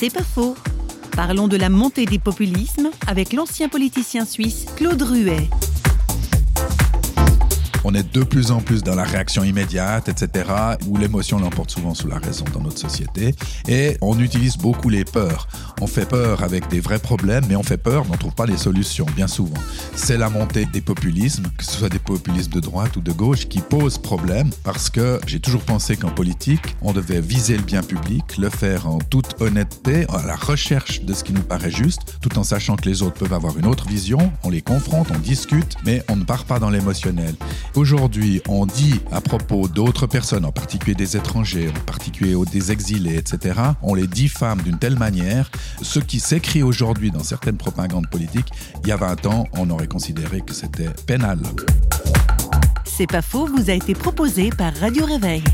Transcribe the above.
C'est pas faux. Parlons de la montée des populismes avec l'ancien politicien suisse Claude Ruet. On est de plus en plus dans la réaction immédiate, etc., où l'émotion l'emporte souvent sous la raison dans notre société. Et on utilise beaucoup les peurs. On fait peur avec des vrais problèmes, mais on fait peur, mais on ne trouve pas les solutions, bien souvent. C'est la montée des populismes, que ce soit des populismes de droite ou de gauche, qui pose problème, parce que j'ai toujours pensé qu'en politique, on devait viser le bien public, le faire en toute honnêteté, à la recherche de ce qui nous paraît juste, tout en sachant que les autres peuvent avoir une autre vision, on les confronte, on discute, mais on ne part pas dans l'émotionnel. Aujourd'hui, on dit à propos d'autres personnes, en particulier des étrangers, en particulier des exilés, etc., on les diffame d'une telle manière, ce qui s'écrit aujourd'hui dans certaines propagandes politiques, il y a 20 ans, on aurait considéré que c'était pénal. C'est pas faux, vous a été proposé par Radio Réveil.